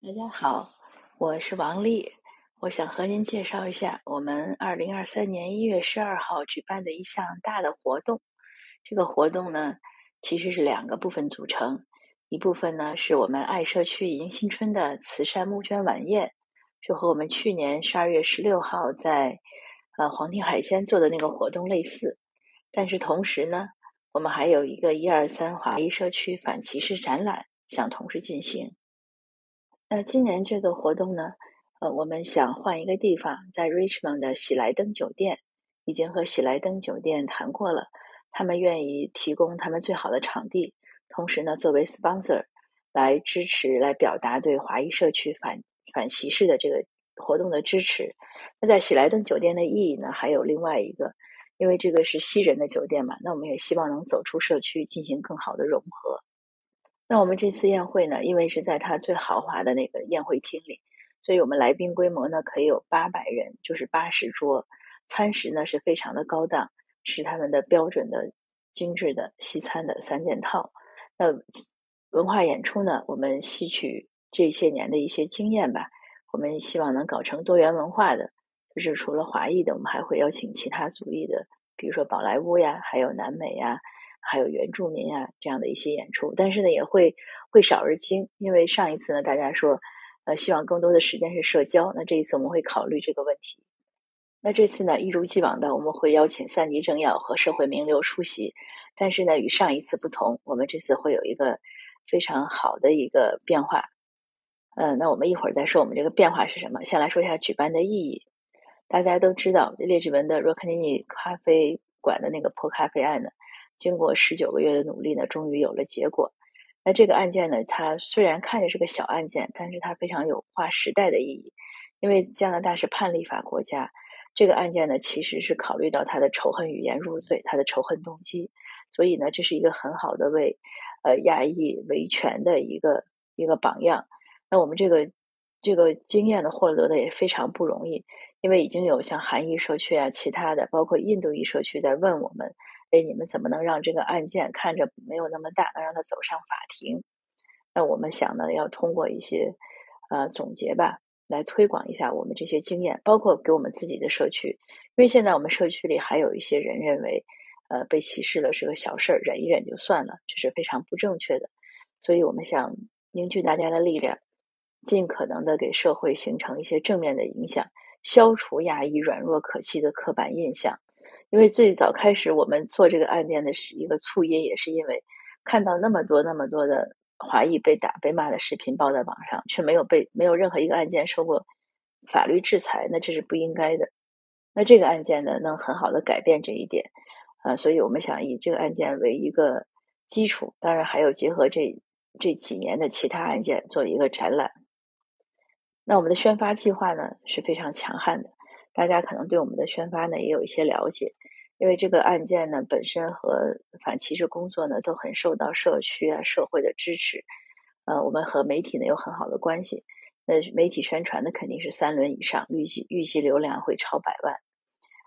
大家好，我是王丽，我想和您介绍一下我们二零二三年一月十二号举办的一项大的活动。这个活动呢，其实是两个部分组成，一部分呢是我们爱社区迎新春的慈善募捐晚宴，就和我们去年十二月十六号在呃黄庭海鲜做的那个活动类似，但是同时呢，我们还有一个一二三华裔社区反歧视展览想同时进行。那今年这个活动呢，呃，我们想换一个地方，在 Richmond 的喜来登酒店，已经和喜来登酒店谈过了，他们愿意提供他们最好的场地，同时呢，作为 sponsor 来支持、来表达对华裔社区反反歧视的这个活动的支持。那在喜来登酒店的意义呢，还有另外一个，因为这个是西人的酒店嘛，那我们也希望能走出社区，进行更好的融合。那我们这次宴会呢，因为是在它最豪华的那个宴会厅里，所以我们来宾规模呢可以有八百人，就是八十桌。餐食呢是非常的高档，是他们的标准的精致的西餐的三件套。那文化演出呢，我们吸取这些年的一些经验吧，我们希望能搞成多元文化的，就是除了华裔的，我们还会邀请其他族裔的，比如说宝莱坞呀，还有南美呀。还有原住民啊这样的一些演出，但是呢也会会少而精，因为上一次呢大家说，呃希望更多的时间是社交，那这一次我们会考虑这个问题。那这次呢一如既往的我们会邀请三级政要和社会名流出席，但是呢与上一次不同，我们这次会有一个非常好的一个变化。嗯，那我们一会儿再说我们这个变化是什么。先来说一下举办的意义。大家都知道列治文的若克尼尼咖啡馆的那个破咖啡案呢。经过十九个月的努力呢，终于有了结果。那这个案件呢，它虽然看着是个小案件，但是它非常有划时代的意义。因为加拿大是判例法国家，这个案件呢，其实是考虑到他的仇恨语言入罪，他的仇恨动机。所以呢，这是一个很好的为呃亚裔维权的一个一个榜样。那我们这个这个经验的获得的也非常不容易，因为已经有像韩裔社区啊，其他的包括印度裔社区在问我们。哎，你们怎么能让这个案件看着没有那么大，能让它走上法庭？那我们想呢，要通过一些呃总结吧，来推广一下我们这些经验，包括给我们自己的社区。因为现在我们社区里还有一些人认为，呃，被歧视了是个小事儿，忍一忍就算了，这是非常不正确的。所以我们想凝聚大家的力量，尽可能的给社会形成一些正面的影响，消除亚裔软弱可欺的刻板印象。因为最早开始我们做这个案件的是一个促因，也是因为看到那么多那么多的华裔被打被骂的视频报在网上，却没有被没有任何一个案件受过法律制裁，那这是不应该的。那这个案件呢，能很好的改变这一点啊，所以我们想以这个案件为一个基础，当然还有结合这这几年的其他案件做一个展览。那我们的宣发计划呢是非常强悍的。大家可能对我们的宣发呢也有一些了解，因为这个案件呢本身和反歧视工作呢都很受到社区啊社会的支持，呃，我们和媒体呢有很好的关系，那媒体宣传的肯定是三轮以上，预计预计流量会超百万，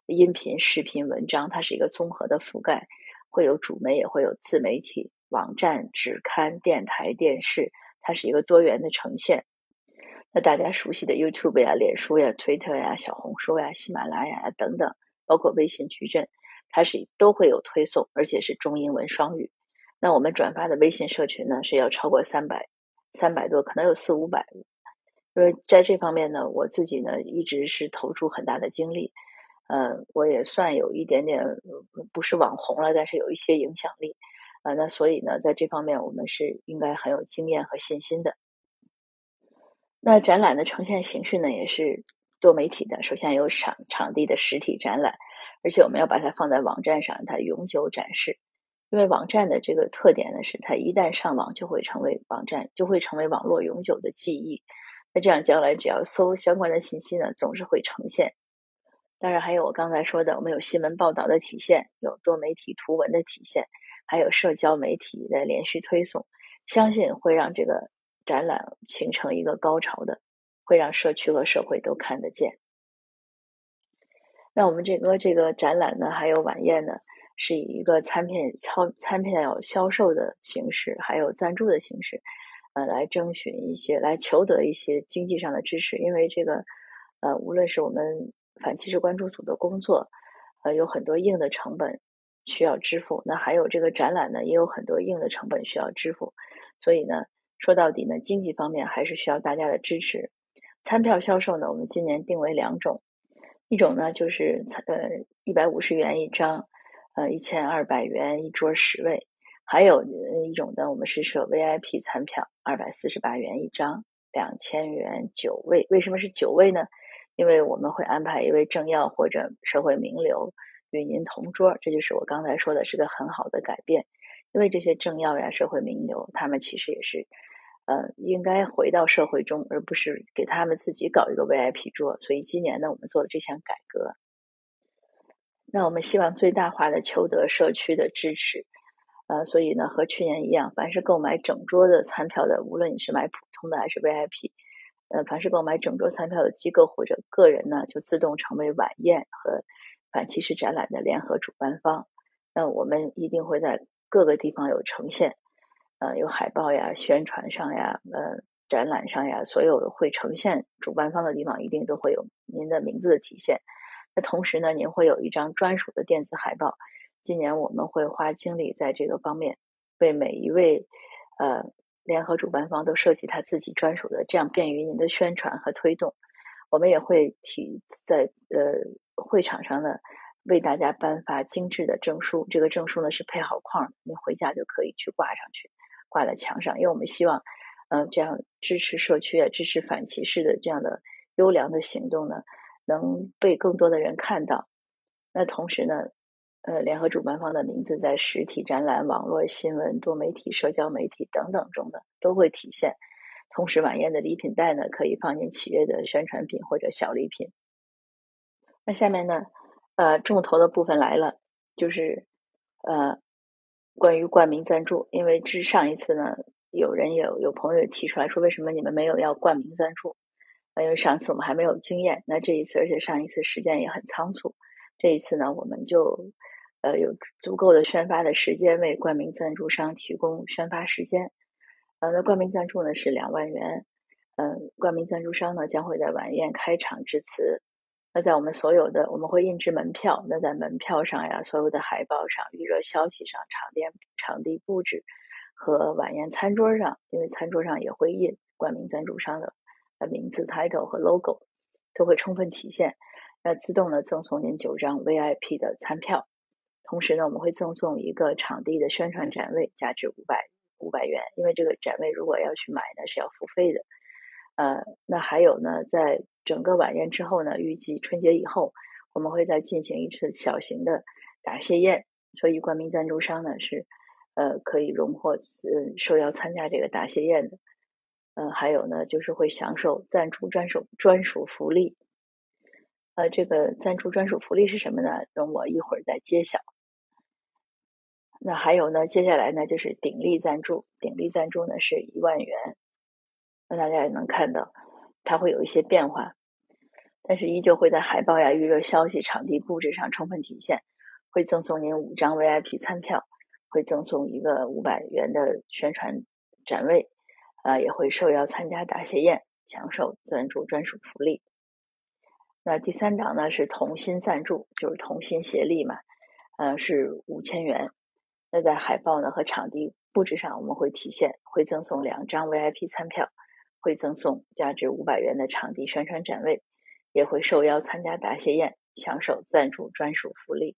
音频、视频、文章，它是一个综合的覆盖，会有主媒也会有自媒体、网站、纸刊、电台、电视，它是一个多元的呈现。那大家熟悉的 YouTube 呀、脸书呀、Twitter 呀、小红书呀、喜马拉雅呀等等，包括微信矩阵，它是都会有推送，而且是中英文双语。那我们转发的微信社群呢，是要超过三百、三百多，可能有四五百。因为在这方面呢，我自己呢一直是投出很大的精力，呃，我也算有一点点不是网红了，但是有一些影响力啊。那所以呢，在这方面我们是应该很有经验和信心的。那展览的呈现形式呢，也是多媒体的。首先有场场地的实体展览，而且我们要把它放在网站上，它永久展示。因为网站的这个特点呢，是它一旦上网就会成为网站，就会成为网络永久的记忆。那这样将来只要搜相关的信息呢，总是会呈现。当然还有我刚才说的，我们有新闻报道的体现，有多媒体图文的体现，还有社交媒体的连续推送，相信会让这个。展览形成一个高潮的，会让社区和社会都看得见。那我们这个这个展览呢，还有晚宴呢，是以一个餐片超餐片有销售的形式，还有赞助的形式。呃，来征询一些，来求得一些经济上的支持，因为这个，呃，无论是我们反歧视关注组的工作，呃，有很多硬的成本需要支付，那还有这个展览呢，也有很多硬的成本需要支付，所以呢，说到底呢，经济方面还是需要大家的支持。餐票销售呢，我们今年定为两种，一种呢就是呃一百五十元一张，呃一千二百元一桌十位。还有一种呢，我们是设 VIP 餐票，二百四十八元一张，两千元九位。为什么是九位呢？因为我们会安排一位政要或者社会名流与您同桌，这就是我刚才说的是个很好的改变。因为这些政要呀、社会名流，他们其实也是，呃，应该回到社会中，而不是给他们自己搞一个 VIP 桌。所以今年呢，我们做了这项改革。那我们希望最大化的求得社区的支持。呃，所以呢，和去年一样，凡是购买整桌的餐票的，无论你是买普通的还是 VIP，呃，凡是购买整桌餐票的机构或者个人呢，就自动成为晚宴和反歧视展览的联合主办方。那我们一定会在各个地方有呈现，呃，有海报呀、宣传上呀、呃，展览上呀，所有会呈现主办方的地方，一定都会有您的名字的体现。那同时呢，您会有一张专属的电子海报。今年我们会花精力在这个方面，为每一位呃联合主办方都设计他自己专属的，这样便于您的宣传和推动。我们也会提在呃会场上呢，为大家颁发精致的证书。这个证书呢是配好框，您回家就可以去挂上去，挂在墙上。因为我们希望，嗯，这样支持社区啊，支持反歧视的这样的优良的行动呢，能被更多的人看到。那同时呢。呃，联合主办方的名字在实体展览、网络新闻、多媒体、社交媒体等等中的都会体现。同时，晚宴的礼品袋呢，可以放进企业的宣传品或者小礼品。那下面呢，呃，重头的部分来了，就是呃，关于冠名赞助。因为之上一次呢，有人有有朋友提出来说，为什么你们没有要冠名赞助？因为上次我们还没有经验。那这一次，而且上一次时间也很仓促，这一次呢，我们就。呃，有足够的宣发的时间为冠名赞助商提供宣发时间。呃，那冠名赞助呢是两万元。嗯，冠名赞助商呢将会在晚宴开场致辞。那在我们所有的，我们会印制门票。那在门票上呀，所有的海报上、预热消息上、场店场地布置和晚宴餐桌上，因为餐桌上也会印冠名赞助商的呃名字、title 和 logo，都会充分体现。那自动的赠送您九张 VIP 的餐票。同时呢，我们会赠送一个场地的宣传展位，价值五百五百元。因为这个展位如果要去买呢，是要付费的。呃，那还有呢，在整个晚宴之后呢，预计春节以后，我们会再进行一次小型的答谢宴。所以，冠名赞助商呢是呃可以荣获呃受邀参加这个答谢宴的。嗯，还有呢，就是会享受赞助专属专属福利。呃，这个赞助专属福利是什么呢？容我一会儿再揭晓。那还有呢？接下来呢，就是鼎力赞助。鼎力赞助呢是一万元。那大家也能看到，它会有一些变化，但是依旧会在海报呀、预热消息、场地布置上充分体现。会赠送您五张 VIP 餐票，会赠送一个五百元的宣传展位，啊，也会受邀参加答谢宴，享受赞助专属福利。那第三档呢是同心赞助，就是同心协力嘛，呃，是五千元。那在海报呢和场地布置上，我们会体现，会赠送两张 VIP 餐票，会赠送价值五百元的场地宣传展位，也会受邀参加答谢宴，享受赞助专属福利。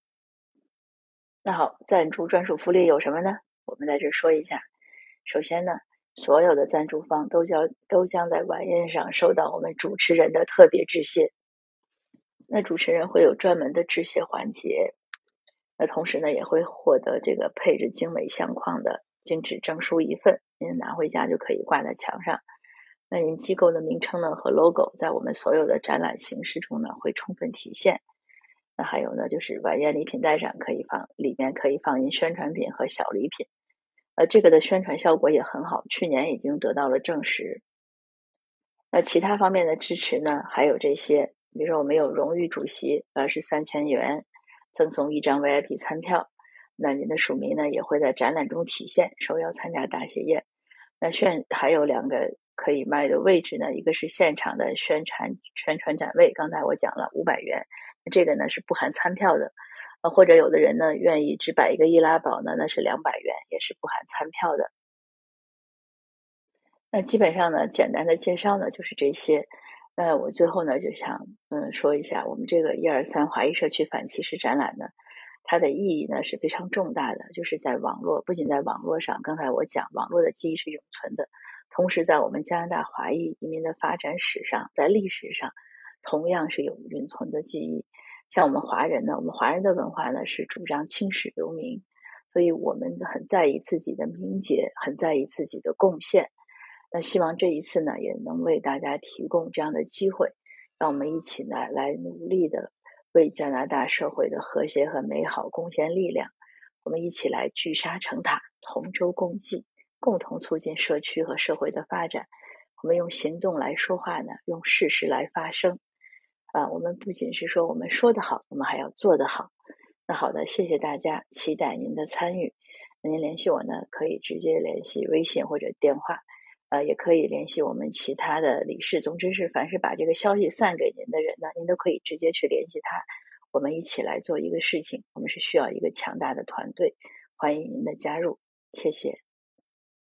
那好，赞助专属福利有什么呢？我们在这说一下。首先呢，所有的赞助方都将都将在晚宴上收到我们主持人的特别致谢。那主持人会有专门的致谢环节。那同时呢，也会获得这个配置精美相框的精致证书一份，您拿回家就可以挂在墙上。那您机构的名称呢和 logo，在我们所有的展览形式中呢会充分体现。那还有呢，就是晚宴礼品袋上可以放，里面可以放您宣传品和小礼品。呃，这个的宣传效果也很好，去年已经得到了证实。那其他方面的支持呢，还有这些，比如说我们有荣誉主席，呃，是三千元。赠送一张 VIP 餐票，那您的署名呢也会在展览中体现，受邀参加答谢宴。那现还有两个可以卖的位置呢，一个是现场的宣传宣传展位，刚才我讲了五百元，这个呢是不含餐票的。呃，或者有的人呢愿意只摆一个易拉宝呢，那是两百元，也是不含餐票的。那基本上呢，简单的介绍呢就是这些。那我最后呢就想嗯说一下，我们这个一二三华裔社区反歧视展览呢，它的意义呢是非常重大的，就是在网络，不仅在网络上，刚才我讲网络的记忆是永存的，同时在我们加拿大华裔移民的发展史上，在历史上同样是有永存的记忆。像我们华人呢，我们华人的文化呢是主张青史留名，所以我们很在意自己的名节，很在意自己的贡献。那希望这一次呢，也能为大家提供这样的机会，让我们一起呢来努力的为加拿大社会的和谐和美好贡献力量。我们一起来聚沙成塔，同舟共济，共同促进社区和社会的发展。我们用行动来说话呢，用事实来发声。啊，我们不仅是说我们说的好，我们还要做得好。那好的，谢谢大家，期待您的参与。您联系我呢，可以直接联系微信或者电话，呃，也可以联系我们其他的理事。总之是，凡是把这个消息散给您的人呢，您都可以直接去联系他。我们一起来做一个事情，我们是需要一个强大的团队，欢迎您的加入，谢谢。